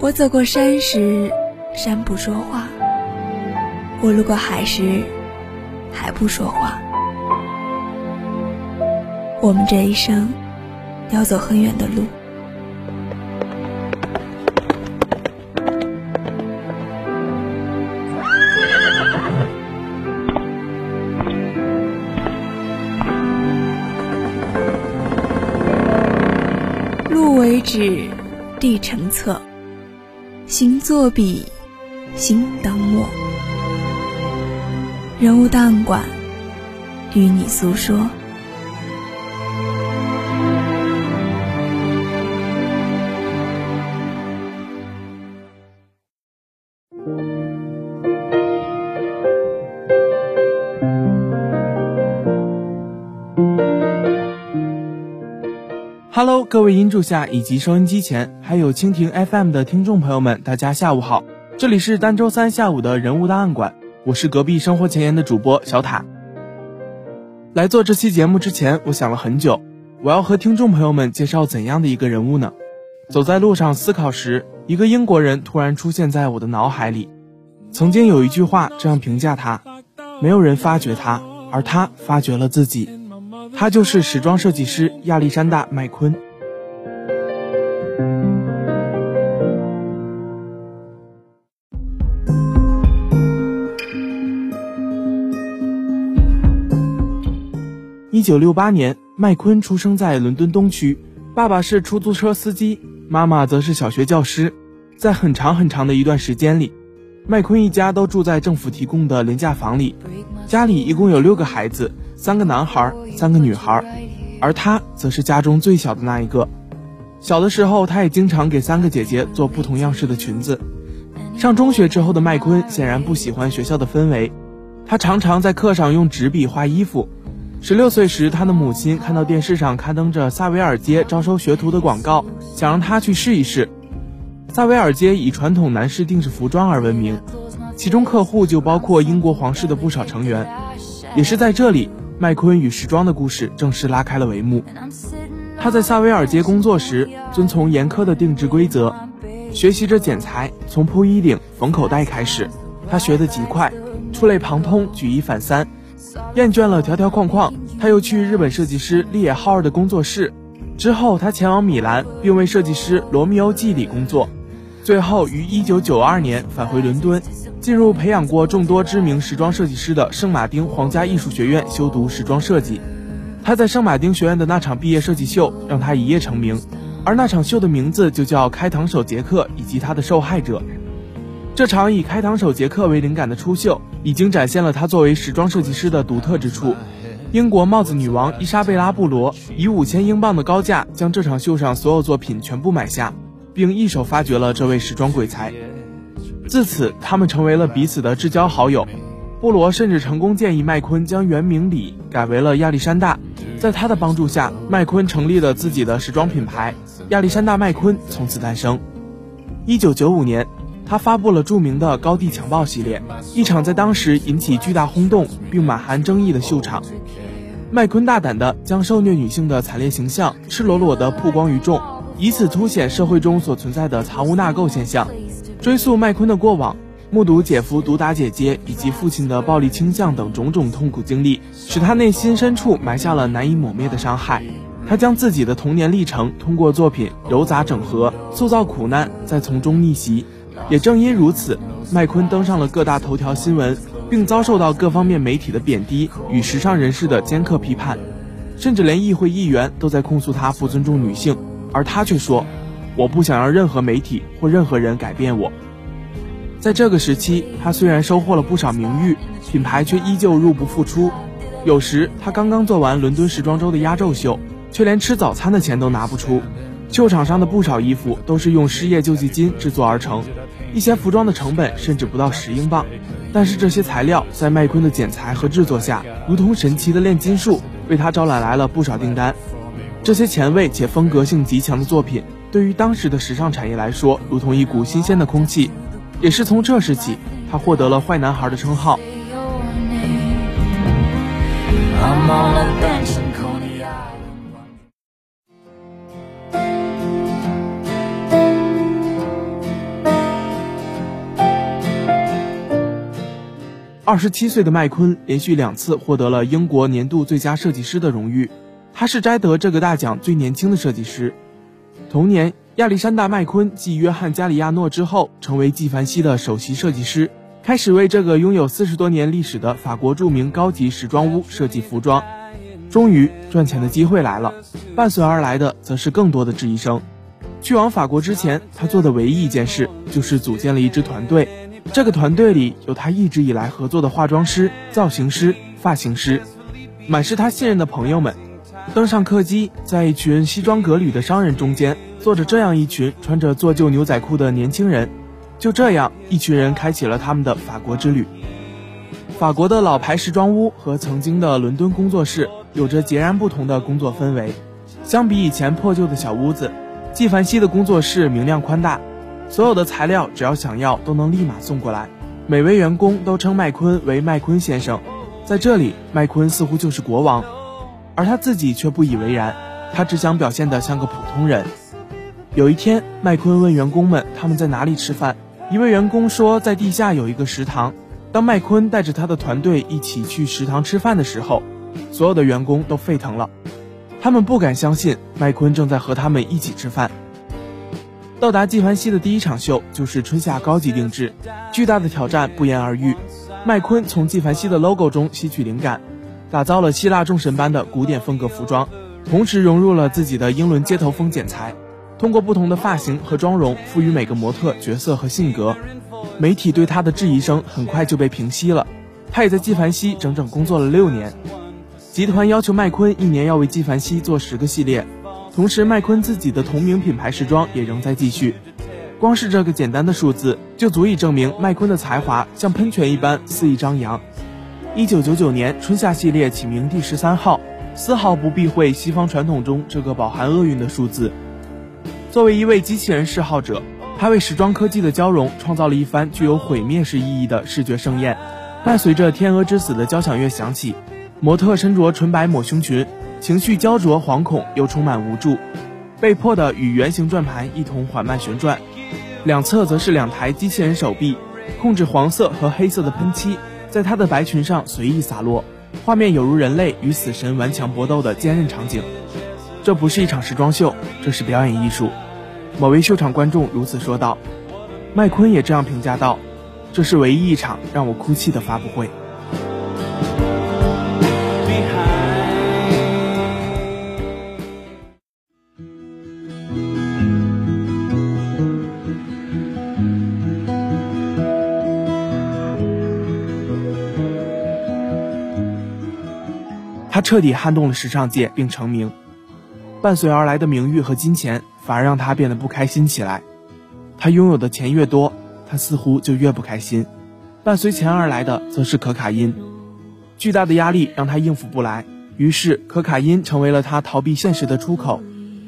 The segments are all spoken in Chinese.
我走过山时，山不说话；我路过海时，海不说话。我们这一生要走很远的路，路为纸，地成册。行作笔，心当墨。人物档案馆，与你诉说。Hello，各位音柱下以及收音机前，还有蜻蜓 FM 的听众朋友们，大家下午好！这里是单周三下午的人物档案馆，我是隔壁生活前沿的主播小塔。来做这期节目之前，我想了很久，我要和听众朋友们介绍怎样的一个人物呢？走在路上思考时，一个英国人突然出现在我的脑海里。曾经有一句话这样评价他：没有人发掘他，而他发掘了自己。他就是时装设计师亚历山大·麦昆。一九六八年，麦昆出生在伦敦东区，爸爸是出租车司机，妈妈则是小学教师。在很长很长的一段时间里，麦昆一家都住在政府提供的廉价房里。家里一共有六个孩子，三个男孩，三个女孩，而他则是家中最小的那一个。小的时候，他也经常给三个姐姐做不同样式的裙子。上中学之后的麦昆显然不喜欢学校的氛围，他常常在课上用纸笔画衣服。十六岁时，他的母亲看到电视上刊登着萨维尔街招收学徒的广告，想让他去试一试。萨维尔街以传统男士定制服装而闻名，其中客户就包括英国皇室的不少成员。也是在这里，麦昆与时装的故事正式拉开了帷幕。他在萨维尔街工作时，遵从严苛的定制规则，学习着剪裁，从铺衣领、缝口袋开始。他学得极快，触类旁通，举一反三。厌倦了条条框框，他又去日本设计师利野浩二的工作室。之后，他前往米兰，并为设计师罗密欧季里工作。最后于1992年返回伦敦，进入培养过众多知名时装设计师的圣马丁皇家艺术学院修读时装设计。他在圣马丁学院的那场毕业设计秀让他一夜成名，而那场秀的名字就叫《开膛手杰克以及他的受害者》。这场以开膛手杰克为灵感的初秀，已经展现了他作为时装设计师的独特之处。英国帽子女王伊莎贝拉·布罗以五千英镑的高价将这场秀上所有作品全部买下，并一手发掘了这位时装鬼才。自此，他们成为了彼此的至交好友。布罗甚至成功建议麦昆将原名李改为了亚历山大。在他的帮助下，麦昆成立了自己的时装品牌——亚历山大麦昆，从此诞生。一九九五年。他发布了著名的高地强暴系列，一场在当时引起巨大轰动并满含争议的秀场。麦昆大胆地将受虐女性的惨烈形象赤裸裸地曝光于众，以此凸显社会中所存在的藏污纳垢现象。追溯麦昆的过往，目睹姐夫毒打姐姐以及父亲的暴力倾向等种种痛苦经历，使他内心深处埋下了难以抹灭的伤害。他将自己的童年历程通过作品糅杂整合，塑造苦难，再从中逆袭。也正因如此，麦昆登上了各大头条新闻，并遭受到各方面媒体的贬低与时尚人士的尖刻批判，甚至连议会议员都在控诉他不尊重女性，而他却说：“我不想让任何媒体或任何人改变我。”在这个时期，他虽然收获了不少名誉，品牌却依旧入不敷出。有时他刚刚做完伦敦时装周的压轴秀，却连吃早餐的钱都拿不出。秀场上的不少衣服都是用失业救济金制作而成，一些服装的成本甚至不到十英镑。但是这些材料在麦昆的剪裁和制作下，如同神奇的炼金术，为他招揽来了不少订单。这些前卫且风格性极强的作品，对于当时的时尚产业来说，如同一股新鲜的空气。也是从这时起，他获得了“坏男孩”的称号。二十七岁的麦昆连续两次获得了英国年度最佳设计师的荣誉，他是摘得这个大奖最年轻的设计师。同年，亚历山大·麦昆继约翰·加里亚诺之后，成为纪梵希的首席设计师，开始为这个拥有四十多年历史的法国著名高级时装屋设计服装。终于，赚钱的机会来了，伴随而来的则是更多的质疑声。去往法国之前，他做的唯一一件事就是组建了一支团队。这个团队里有他一直以来合作的化妆师、造型师、发型师，满是他信任的朋友们。登上客机，在一群西装革履的商人中间，坐着这样一群穿着做旧牛仔裤的年轻人。就这样，一群人开启了他们的法国之旅。法国的老牌时装屋和曾经的伦敦工作室有着截然不同的工作氛围。相比以前破旧的小屋子，纪梵希的工作室明亮宽大。所有的材料只要想要都能立马送过来，每位员工都称麦昆为麦昆先生，在这里麦昆似乎就是国王，而他自己却不以为然，他只想表现得像个普通人。有一天，麦昆问员工们他们在哪里吃饭，一位员工说在地下有一个食堂。当麦昆带着他的团队一起去食堂吃饭的时候，所有的员工都沸腾了，他们不敢相信麦昆正在和他们一起吃饭。到达纪梵希的第一场秀就是春夏高级定制，巨大的挑战不言而喻。麦昆从纪梵希的 logo 中吸取灵感，打造了希腊众神般的古典风格服装，同时融入了自己的英伦街头风剪裁。通过不同的发型和妆容，赋予每个模特角色和性格。媒体对他的质疑声很快就被平息了。他也在纪梵希整整工作了六年。集团要求麦昆一年要为纪梵希做十个系列。同时，麦昆自己的同名品牌时装也仍在继续。光是这个简单的数字，就足以证明麦昆的才华像喷泉一般肆意张扬。一九九九年春夏系列起名第十三号，丝毫不避讳西方传统中这个饱含厄运的数字。作为一位机器人嗜好者，他为时装科技的交融创造了一番具有毁灭式意义的视觉盛宴。伴随着《天鹅之死》的交响乐响起，模特身着纯白抹胸裙。情绪焦灼、惶恐又充满无助，被迫的与圆形转盘一同缓慢旋转，两侧则是两台机器人手臂，控制黄色和黑色的喷漆在他的白裙上随意洒落，画面有如人类与死神顽强搏斗的坚韧场景。这不是一场时装秀，这是表演艺术。某位秀场观众如此说道。麦昆也这样评价道：“这是唯一一场让我哭泣的发布会。”他彻底撼动了时尚界并成名，伴随而来的名誉和金钱反而让他变得不开心起来。他拥有的钱越多，他似乎就越不开心。伴随钱而来的则是可卡因，巨大的压力让他应付不来，于是可卡因成为了他逃避现实的出口。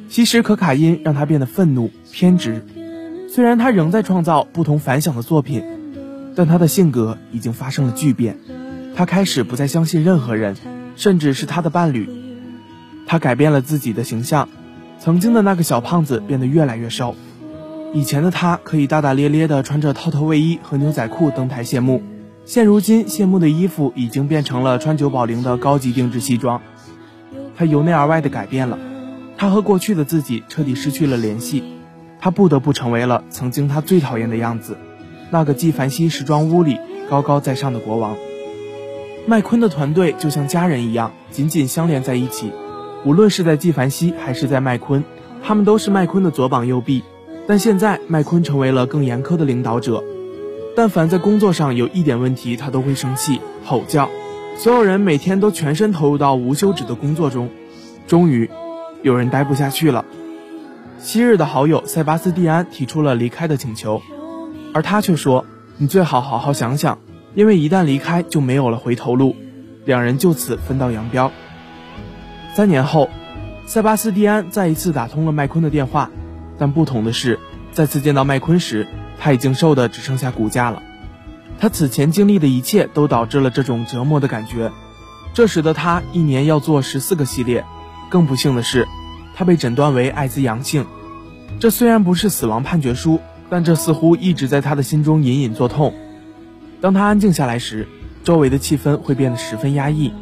吸食可卡因让他变得愤怒偏执，虽然他仍在创造不同凡响的作品，但他的性格已经发生了巨变。他开始不再相信任何人。甚至是他的伴侣，他改变了自己的形象。曾经的那个小胖子变得越来越瘦，以前的他可以大大咧咧地穿着套头卫衣和牛仔裤登台谢幕，现如今谢幕的衣服已经变成了川久保玲的高级定制西装。他由内而外的改变了，他和过去的自己彻底失去了联系，他不得不成为了曾经他最讨厌的样子，那个纪梵希时装屋里高高在上的国王。麦昆的团队就像家人一样，紧紧相连在一起。无论是在纪梵希还是在麦昆，他们都是麦昆的左膀右臂。但现在，麦昆成为了更严苛的领导者。但凡在工作上有一点问题，他都会生气、吼叫。所有人每天都全身投入到无休止的工作中。终于，有人待不下去了。昔日的好友塞巴斯蒂安提出了离开的请求，而他却说：“你最好好好想想，因为一旦离开就没有了回头路。”两人就此分道扬镳。三年后，塞巴斯蒂安再一次打通了麦昆的电话，但不同的是，再次见到麦昆时，他已经瘦得只剩下骨架了。他此前经历的一切都导致了这种折磨的感觉。这时的他一年要做十四个系列，更不幸的是，他被诊断为艾滋阳性。这虽然不是死亡判决书，但这似乎一直在他的心中隐隐作痛。当他安静下来时，周围的气氛会变得十分压抑，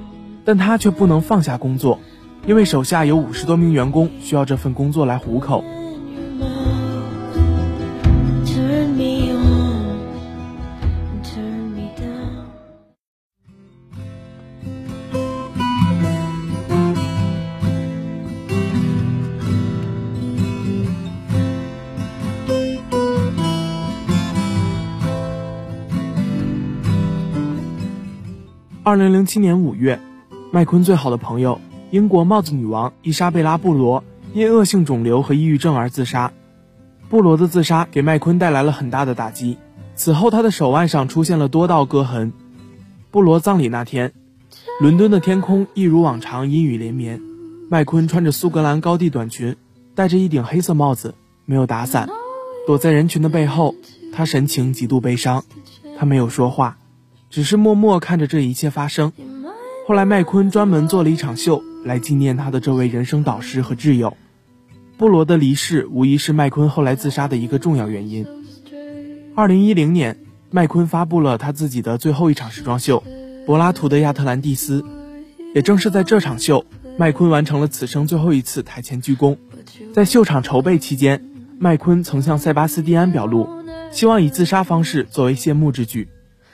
但他却不能放下工作，因为手下有五十多名员工需要这份工作来糊口。二零零七年五月，麦昆最好的朋友英国帽子女王伊莎贝拉·布罗因恶性肿瘤和抑郁症而自杀。布罗的自杀给麦昆带来了很大的打击，此后他的手腕上出现了多道割痕。布罗葬礼那天，伦敦的天空一如往常阴雨连绵。麦昆穿着苏格兰高地短裙，戴着一顶黑色帽子，没有打伞，躲在人群的背后，他神情极度悲伤，他没有说话。只是默默看着这一切发生。后来，麦昆专门做了一场秀来纪念他的这位人生导师和挚友。布罗的离世无疑是麦昆后来自杀的一个重要原因。二零一零年，麦昆发布了他自己的最后一场时装秀《柏拉图的亚特兰蒂斯》。也正是在这场秀，麦昆完成了此生最后一次台前鞠躬。在秀场筹备期间，麦昆曾向塞巴斯蒂安表露，希望以自杀方式作为谢幕之举。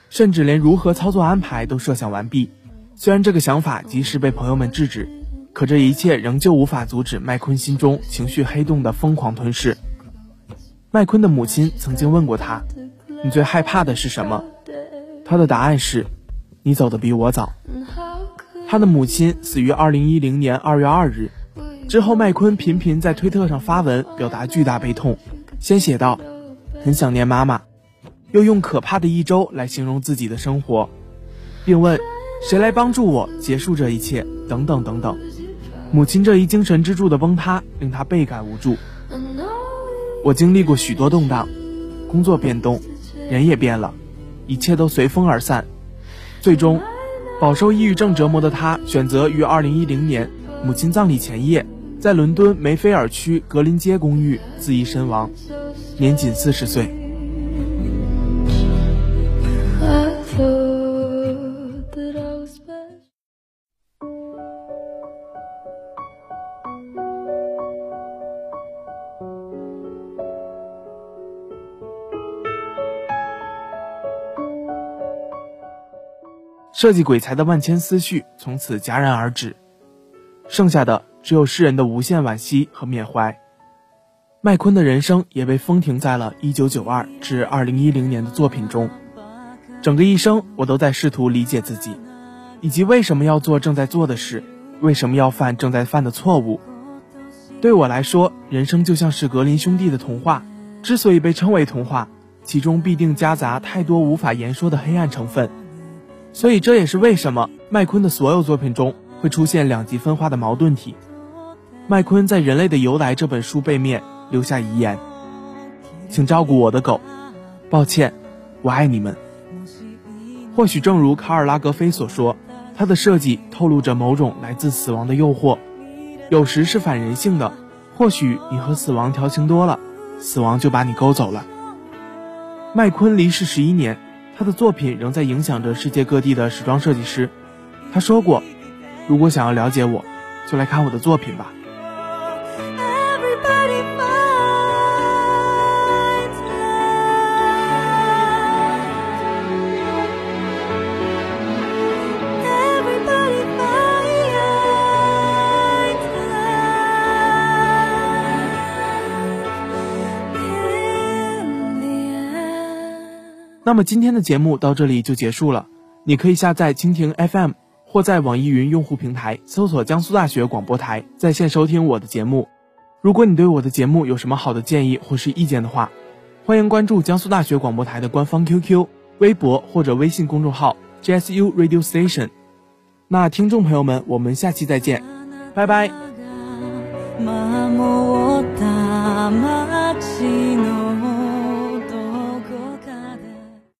甚至连如何操作安排都设想完毕，虽然这个想法及时被朋友们制止，可这一切仍旧无法阻止麦昆心中情绪黑洞的疯狂吞噬。麦昆的母亲曾经问过他：“你最害怕的是什么？”他的答案是：“你走的比我早。”他的母亲死于二零一零年二月二日。之后，麦昆频频在推特上发文表达巨大悲痛，先写道：“很想念妈妈。”又用可怕的一周来形容自己的生活，并问谁来帮助我结束这一切？等等等等。母亲这一精神支柱的崩塌令他倍感无助。我经历过许多动荡，工作变动，人也变了，一切都随风而散。最终，饱受抑郁症折磨的他选择于二零一零年母亲葬礼前夜，在伦敦梅菲尔区格林街公寓自缢身亡，年仅四十岁。设计鬼才的万千思绪从此戛然而止，剩下的只有世人的无限惋惜和缅怀。麦昆的人生也被封停在了1992至2010年的作品中。整个一生，我都在试图理解自己，以及为什么要做正在做的事，为什么要犯正在犯的错误。对我来说，人生就像是格林兄弟的童话，之所以被称为童话，其中必定夹杂太多无法言说的黑暗成分。所以这也是为什么麦昆的所有作品中会出现两极分化的矛盾体。麦昆在《人类的由来》这本书背面留下遗言：“请照顾我的狗，抱歉，我爱你们。”或许正如卡尔拉格菲所说，他的设计透露着某种来自死亡的诱惑，有时是反人性的。或许你和死亡调情多了，死亡就把你勾走了。麦昆离世十一年。他的作品仍在影响着世界各地的时装设计师。他说过：“如果想要了解我，就来看我的作品吧。”那么今天的节目到这里就结束了。你可以下载蜻蜓 FM，或在网易云用户平台搜索江苏大学广播台在线收听我的节目。如果你对我的节目有什么好的建议或是意见的话，欢迎关注江苏大学广播台的官方 QQ、微博或者微信公众号 GSU Radio Station。那听众朋友们，我们下期再见，拜拜。